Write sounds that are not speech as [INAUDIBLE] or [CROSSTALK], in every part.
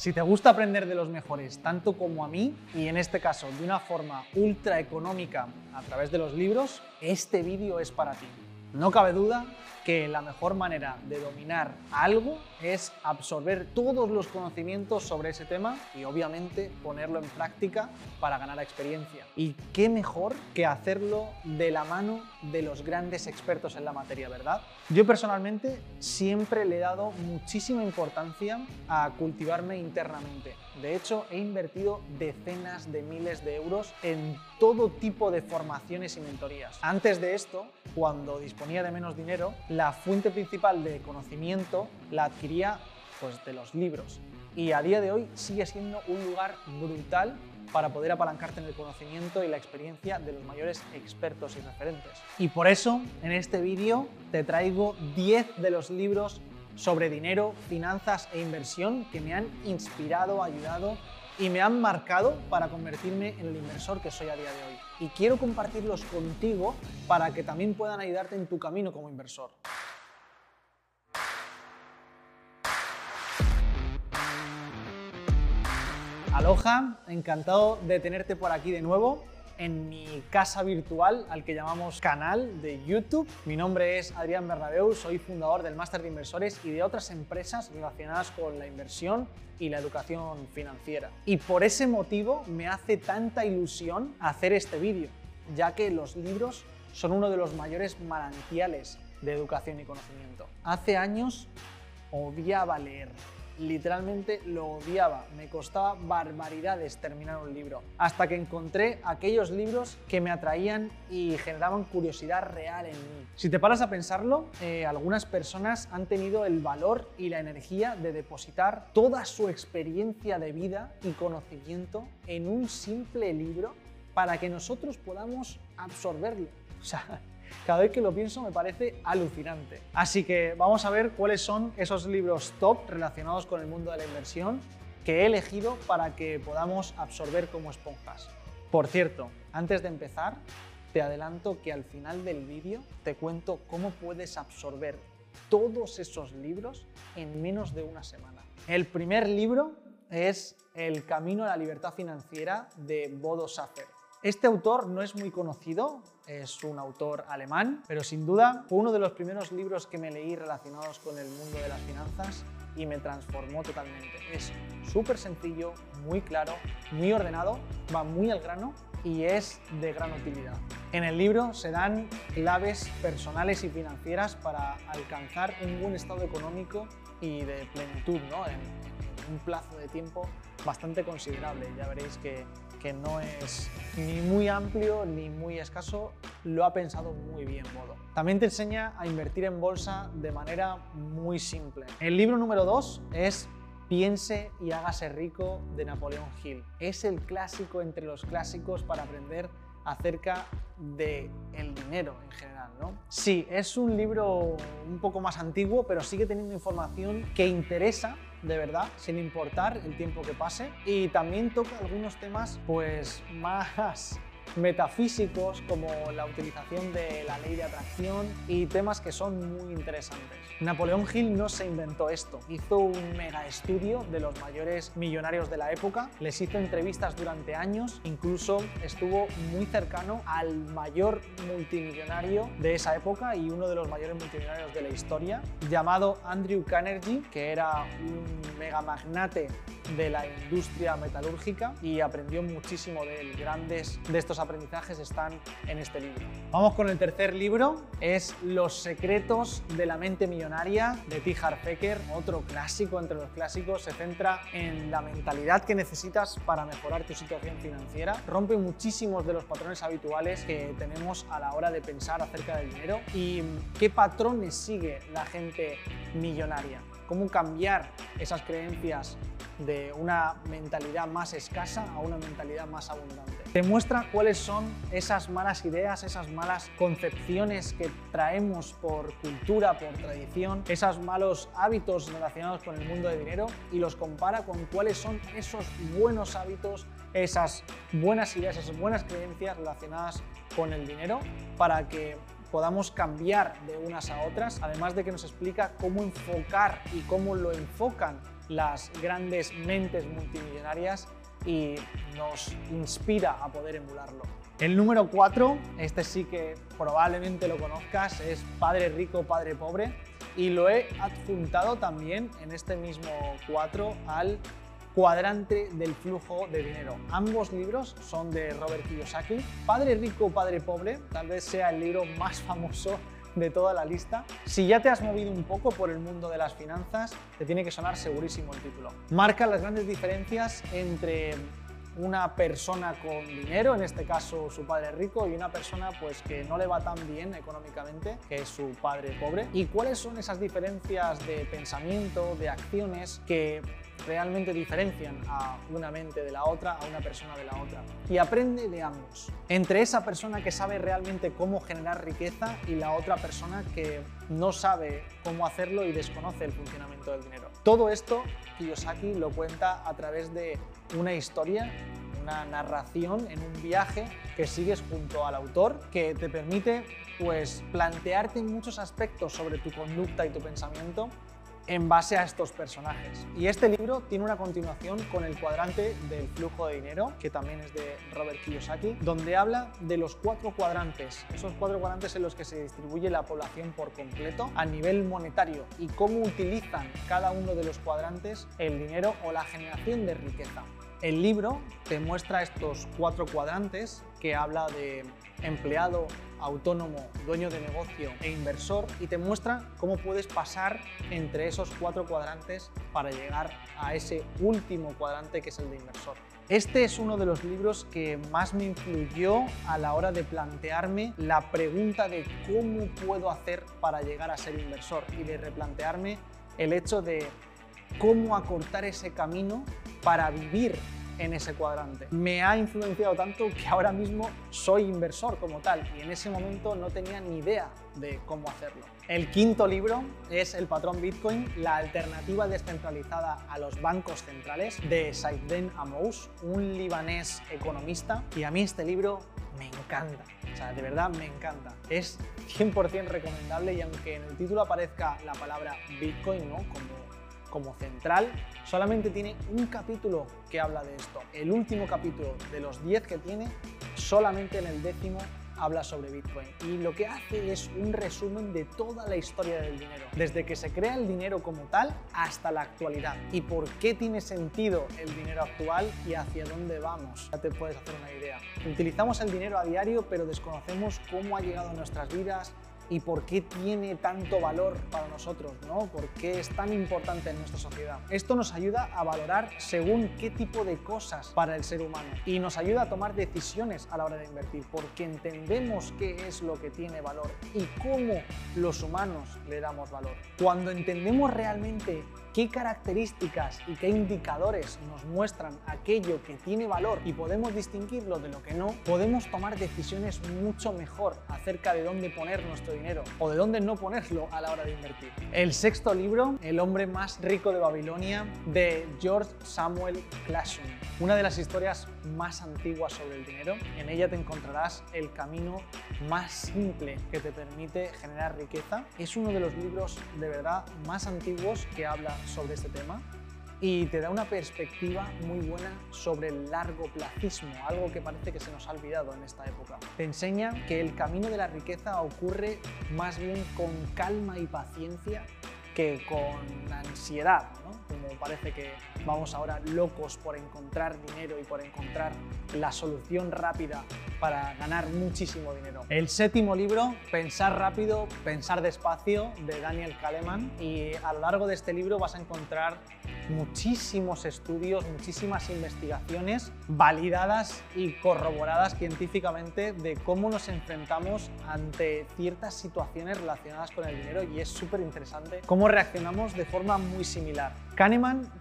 Si te gusta aprender de los mejores, tanto como a mí, y en este caso de una forma ultra económica a través de los libros, este vídeo es para ti. No cabe duda que la mejor manera de dominar algo es absorber todos los conocimientos sobre ese tema y obviamente ponerlo en práctica para ganar experiencia. Y qué mejor que hacerlo de la mano de los grandes expertos en la materia, ¿verdad? Yo personalmente siempre le he dado muchísima importancia a cultivarme internamente. De hecho, he invertido decenas de miles de euros en todo tipo de formaciones y mentorías. Antes de esto, cuando disponía de menos dinero, la fuente principal de conocimiento la adquiría pues, de los libros. Y a día de hoy sigue siendo un lugar brutal para poder apalancarte en el conocimiento y la experiencia de los mayores expertos y referentes. Y por eso, en este vídeo te traigo 10 de los libros sobre dinero, finanzas e inversión que me han inspirado, ayudado y me han marcado para convertirme en el inversor que soy a día de hoy. Y quiero compartirlos contigo para que también puedan ayudarte en tu camino como inversor. Aloha, encantado de tenerte por aquí de nuevo en mi casa virtual al que llamamos canal de YouTube. Mi nombre es Adrián Bernabeu, soy fundador del Máster de Inversores y de otras empresas relacionadas con la inversión y la educación financiera. Y por ese motivo me hace tanta ilusión hacer este vídeo, ya que los libros son uno de los mayores manantiales de educación y conocimiento. Hace años odiaba leer, literalmente lo odiaba, me costaba barbaridades terminar un libro, hasta que encontré aquellos libros que me atraían y generaban curiosidad real en mí. Si te paras a pensarlo, eh, algunas personas han tenido el valor y la energía de depositar toda su experiencia de vida y conocimiento en un simple libro para que nosotros podamos absorberlo. [LAUGHS] O sea, cada vez que lo pienso me parece alucinante. Así que vamos a ver cuáles son esos libros top relacionados con el mundo de la inversión que he elegido para que podamos absorber como esponjas. Por cierto, antes de empezar, te adelanto que al final del vídeo te cuento cómo puedes absorber todos esos libros en menos de una semana. El primer libro es El Camino a la Libertad Financiera de Bodo Schaffer. Este autor no es muy conocido, es un autor alemán, pero sin duda fue uno de los primeros libros que me leí relacionados con el mundo de las finanzas y me transformó totalmente. Es súper sencillo, muy claro, muy ordenado, va muy al grano y es de gran utilidad. En el libro se dan claves personales y financieras para alcanzar un buen estado económico y de plenitud ¿no? en, un plazo de tiempo bastante considerable. Ya veréis que que no es ni muy amplio ni muy escaso, lo ha pensado muy bien Modo. También te enseña a invertir en bolsa de manera muy simple. El libro número 2 es Piense y hágase rico de Napoleón Hill. Es el clásico entre los clásicos para aprender acerca de el dinero en general, ¿no? Sí, es un libro un poco más antiguo, pero sigue teniendo información que interesa de verdad, sin importar el tiempo que pase. Y también toca algunos temas pues [LAUGHS] más metafísicos como la utilización de la ley de atracción y temas que son muy interesantes. Napoleón Hill no se inventó esto, hizo un mega estudio de los mayores millonarios de la época, les hizo entrevistas durante años, incluso estuvo muy cercano al mayor multimillonario de esa época y uno de los mayores multimillonarios de la historia, llamado Andrew Carnegie, que era un mega magnate de la industria metalúrgica y aprendió muchísimo de él. Grandes de estos aprendizajes están en este libro. Vamos con el tercer libro, es Los secretos de la mente millonaria de T. Harv otro clásico entre los clásicos, se centra en la mentalidad que necesitas para mejorar tu situación financiera, rompe muchísimos de los patrones habituales que tenemos a la hora de pensar acerca del dinero y qué patrones sigue la gente millonaria cómo cambiar esas creencias de una mentalidad más escasa a una mentalidad más abundante. Te muestra cuáles son esas malas ideas, esas malas concepciones que traemos por cultura, por tradición, esos malos hábitos relacionados con el mundo del dinero y los compara con cuáles son esos buenos hábitos, esas buenas ideas, esas buenas creencias relacionadas con el dinero para que podamos cambiar de unas a otras, además de que nos explica cómo enfocar y cómo lo enfocan las grandes mentes multimillonarias y nos inspira a poder emularlo. El número 4, este sí que probablemente lo conozcas, es Padre Rico, Padre Pobre y lo he adjuntado también en este mismo 4 al cuadrante del flujo de dinero. Ambos libros son de Robert Kiyosaki. Padre Rico, Padre Pobre tal vez sea el libro más famoso de toda la lista. Si ya te has movido un poco por el mundo de las finanzas, te tiene que sonar segurísimo el título. Marca las grandes diferencias entre una persona con dinero, en este caso su padre rico, y una persona pues que no le va tan bien económicamente, que es su padre pobre. ¿Y cuáles son esas diferencias de pensamiento, de acciones que realmente diferencian a una mente de la otra, a una persona de la otra. Y aprende de ambos. Entre esa persona que sabe realmente cómo generar riqueza y la otra persona que no sabe cómo hacerlo y desconoce el funcionamiento del dinero. Todo esto Kiyosaki lo cuenta a través de una historia una narración en un viaje que sigues junto al autor que te permite pues plantearte muchos aspectos sobre tu conducta y tu pensamiento en base a estos personajes. Y este libro tiene una continuación con el cuadrante del flujo de dinero, que también es de Robert Kiyosaki, donde habla de los cuatro cuadrantes, esos cuatro cuadrantes en los que se distribuye la población por completo a nivel monetario y cómo utilizan cada uno de los cuadrantes el dinero o la generación de riqueza. El libro te muestra estos cuatro cuadrantes que habla de empleado, autónomo, dueño de negocio e inversor y te muestra cómo puedes pasar entre esos cuatro cuadrantes para llegar a ese último cuadrante que es el de inversor. Este es uno de los libros que más me influyó a la hora de plantearme la pregunta de cómo puedo hacer para llegar a ser inversor y de replantearme el hecho de cómo acortar ese camino para vivir en ese cuadrante. Me ha influenciado tanto que ahora mismo soy inversor como tal y en ese momento no tenía ni idea de cómo hacerlo. El quinto libro es El patrón Bitcoin, la alternativa descentralizada a los bancos centrales de Saifden Amous, un libanés economista y a mí este libro me encanta. O sea, de verdad me encanta. Es 100% recomendable y aunque en el título aparezca la palabra Bitcoin, ¿no? Como central, solamente tiene un capítulo que habla de esto. El último capítulo de los 10 que tiene, solamente en el décimo habla sobre Bitcoin y lo que hace es un resumen de toda la historia del dinero, desde que se crea el dinero como tal hasta la actualidad y por qué tiene sentido el dinero actual y hacia dónde vamos. Ya te puedes hacer una idea. Utilizamos el dinero a diario pero desconocemos cómo ha llegado a nuestras vidas, y por qué tiene tanto valor para nosotros, ¿no? ¿Por qué es tan importante en nuestra sociedad? Esto nos ayuda a valorar según qué tipo de cosas para el ser humano y nos ayuda a tomar decisiones a la hora de invertir porque entendemos qué es lo que tiene valor y cómo los humanos le damos valor. Cuando entendemos realmente qué características y qué indicadores nos muestran aquello que tiene valor y podemos distinguirlo de lo que no, podemos tomar decisiones mucho mejor acerca de dónde poner nuestro dinero o de dónde no ponerlo a la hora de invertir. El sexto libro, El hombre más rico de Babilonia, de George Samuel Clashon. Una de las historias más antiguas sobre el dinero. En ella te encontrarás el camino más simple que te permite generar riqueza. Es uno de los libros de verdad más antiguos que habla sobre este tema y te da una perspectiva muy buena sobre el largo placismo, algo que parece que se nos ha olvidado en esta época. Te enseña que el camino de la riqueza ocurre más bien con calma y paciencia que con ansiedad, como parece que vamos ahora locos por encontrar dinero y por encontrar la solución rápida para ganar muchísimo dinero. El séptimo libro, Pensar rápido, pensar despacio, de Daniel Kahneman, y a lo largo de este libro vas a encontrar muchísimos estudios, muchísimas investigaciones validadas y corroboradas científicamente de cómo nos enfrentamos ante ciertas situaciones relacionadas con el dinero y es súper interesante cómo reaccionamos de forma muy similar. Kahneman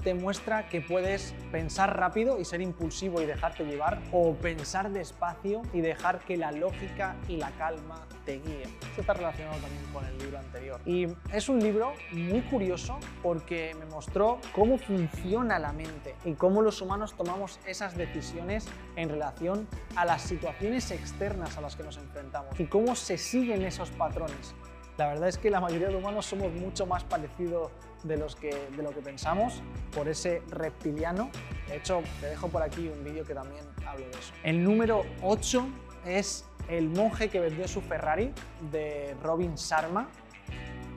te muestra que puedes pensar rápido y ser impulsivo y dejarte llevar o pensar despacio y dejar que la lógica y la calma te guíen. Esto está relacionado también con el libro anterior. Y es un libro muy curioso porque me mostró cómo funciona la mente y cómo los humanos tomamos esas decisiones en relación a las situaciones externas a las que nos enfrentamos y cómo se siguen esos patrones La verdad es que la mayoría de humanos somos mucho más parecidos de, los que, de lo que pensamos por ese reptiliano. De hecho, te dejo por aquí un vídeo que también hablo de eso. El número 8 es El monje que vendió su Ferrari de Robin Sharma.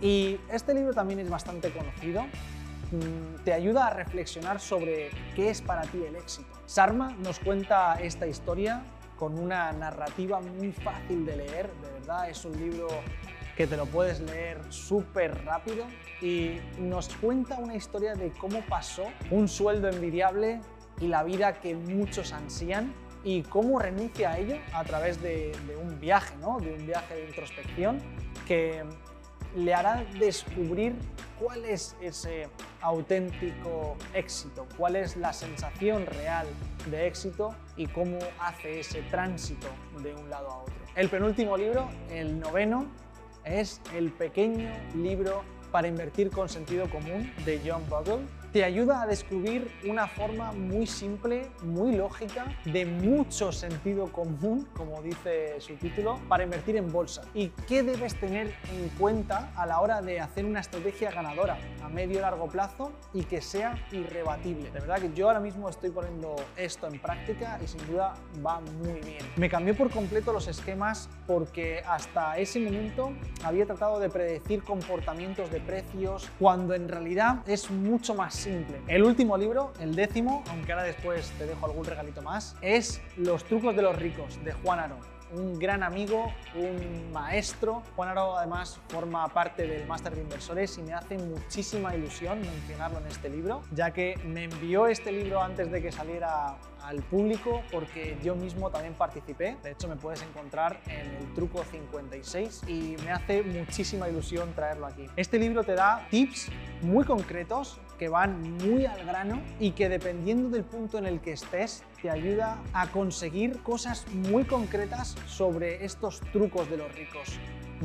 Y este libro también es bastante conocido. Mm, te ayuda a reflexionar sobre qué es para ti el éxito. Sharma nos cuenta esta historia con una narrativa muy fácil de leer, de verdad es un libro que te lo puedes leer súper rápido y nos cuenta una historia de cómo pasó un sueldo envidiable y la vida que muchos ansían y cómo renuncia a ello a través de, un viaje, ¿no? de un viaje de introspección que le hará descubrir cuál es ese auténtico éxito, cuál es la sensación real de éxito y cómo hace ese tránsito de un lado a otro. El penúltimo libro, el noveno, es el pequeño libro para invertir con sentido común de John Bogle te ayuda a descubrir una forma muy simple, muy lógica, de mucho sentido común, como dice su título, para invertir en bolsa. ¿Y qué debes tener en cuenta a la hora de hacer una estrategia ganadora a medio y largo plazo y que sea irrebatible? De verdad que yo ahora mismo estoy poniendo esto en práctica y sin duda va muy bien. Me cambió por completo los esquemas porque hasta ese momento había tratado de predecir comportamientos de precios cuando en realidad es mucho más simple. El último libro, el décimo, aunque ahora después te dejo algún regalito más, es Los trucos de los ricos, de Juan Aro un gran amigo, un maestro. Juan Aro además forma parte del máster de inversores y me hace muchísima ilusión mencionarlo en este libro, ya que me envió este libro antes de que saliera al público porque yo mismo también participé. De hecho, me puedes encontrar en el truco 56 y me hace muchísima ilusión traerlo aquí. Este libro te da tips muy concretos que van muy al grano y que dependiendo del punto en el que estés te ayuda a conseguir cosas muy concretas sobre estos trucos de los ricos.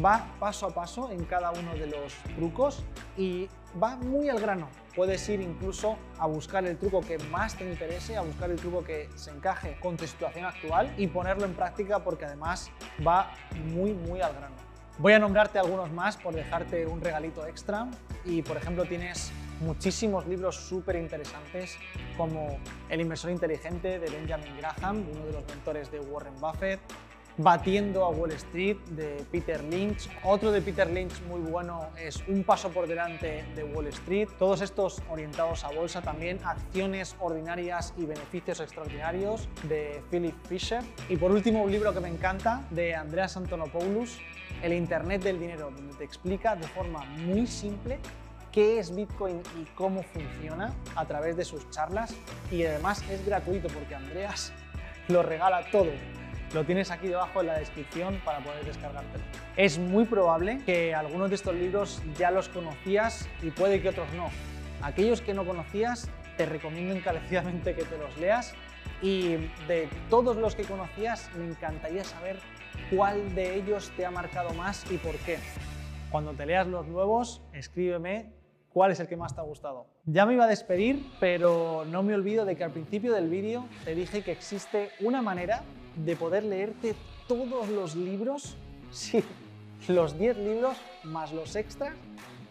Va paso a paso en cada uno de los trucos y va muy al grano. Puedes ir incluso a buscar el truco que más te interese, a buscar el truco que se encaje con tu situación actual y ponerlo en práctica porque además va muy, muy al grano. Voy a nombrarte algunos más por dejarte un regalito extra y por ejemplo tienes muchísimos libros súper interesantes como El inversor inteligente de Benjamin Graham, uno de los mentores de Warren Buffett, Batiendo a Wall Street de Peter Lynch. Otro de Peter Lynch muy bueno es Un paso por delante de Wall Street. Todos estos orientados a bolsa también. Acciones ordinarias y beneficios extraordinarios de Philip Fisher. Y por último un libro que me encanta de Andreas Antonopoulos, El Internet del Dinero, donde te explica de forma muy simple qué es Bitcoin y cómo funciona a través de sus charlas y además es gratuito porque Andreas lo regala todo. Lo tienes aquí debajo en la descripción para poder descargártelo. Es muy probable que algunos de estos libros ya los conocías y puede que otros no. Aquellos que no conocías te recomiendo encarecidamente que te los leas y de todos los que conocías me encantaría saber cuál de ellos te ha marcado más y por qué. Cuando te leas los nuevos, escríbeme cuál es el que más te ha gustado. Ya me iba a despedir, pero no me olvido de que al principio del vídeo te dije que existe una manera de poder leerte todos los libros, [LAUGHS] sí, los 10 libros más los extras,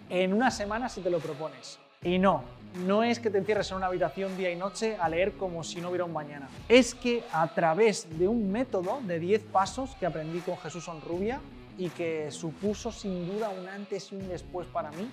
en una semana si te lo propones. Y no, no es que te encierres en una habitación día y noche a leer como si no hubiera un mañana. Es que a través de un método de 10 pasos que aprendí con Jesús Onrubia y que supuso sin duda un antes y un después para mí,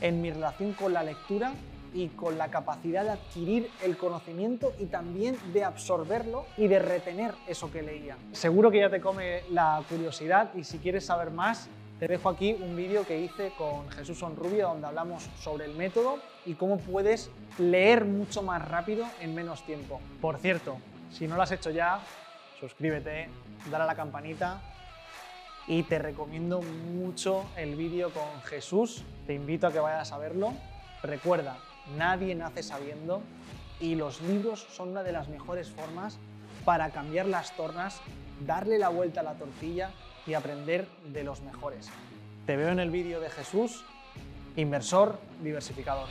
en mi relación con la lectura y con la capacidad de adquirir el conocimiento y también de absorberlo y de retener eso que leía. Seguro que ya te come la curiosidad y si quieres saber más, te dejo aquí un vídeo que hice con Jesús Onrubia donde hablamos sobre el método y cómo puedes leer mucho más rápido en menos tiempo. Por cierto, si no lo has hecho ya, suscríbete, dale a la campanita y te recomiendo mucho el vídeo con Jesús. Te invito a que vayas a verlo. Recuerda, nadie nace sabiendo y los libros son una de las mejores formas para cambiar las tornas, darle la vuelta a la tortilla y aprender de los mejores. Te veo en el vídeo de Jesús, inversor diversificador.